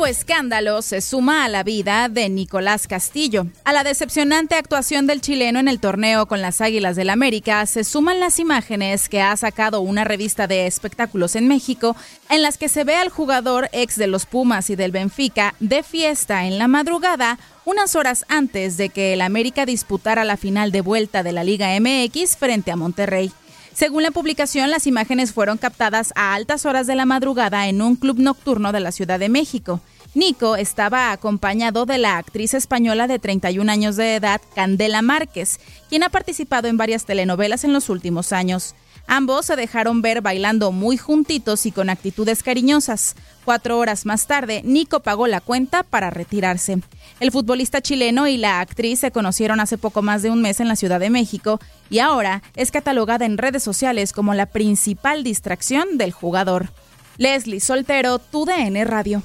Nuevo escándalo se suma a la vida de Nicolás Castillo. A la decepcionante actuación del chileno en el torneo con las Águilas del América se suman las imágenes que ha sacado una revista de espectáculos en México en las que se ve al jugador ex de los Pumas y del Benfica de fiesta en la madrugada unas horas antes de que el América disputara la final de vuelta de la Liga MX frente a Monterrey. Según la publicación, las imágenes fueron captadas a altas horas de la madrugada en un club nocturno de la Ciudad de México. Nico estaba acompañado de la actriz española de 31 años de edad, Candela Márquez, quien ha participado en varias telenovelas en los últimos años. Ambos se dejaron ver bailando muy juntitos y con actitudes cariñosas. Cuatro horas más tarde, Nico pagó la cuenta para retirarse. El futbolista chileno y la actriz se conocieron hace poco más de un mes en la Ciudad de México y ahora es catalogada en redes sociales como la principal distracción del jugador. Leslie Soltero, TUDN Radio.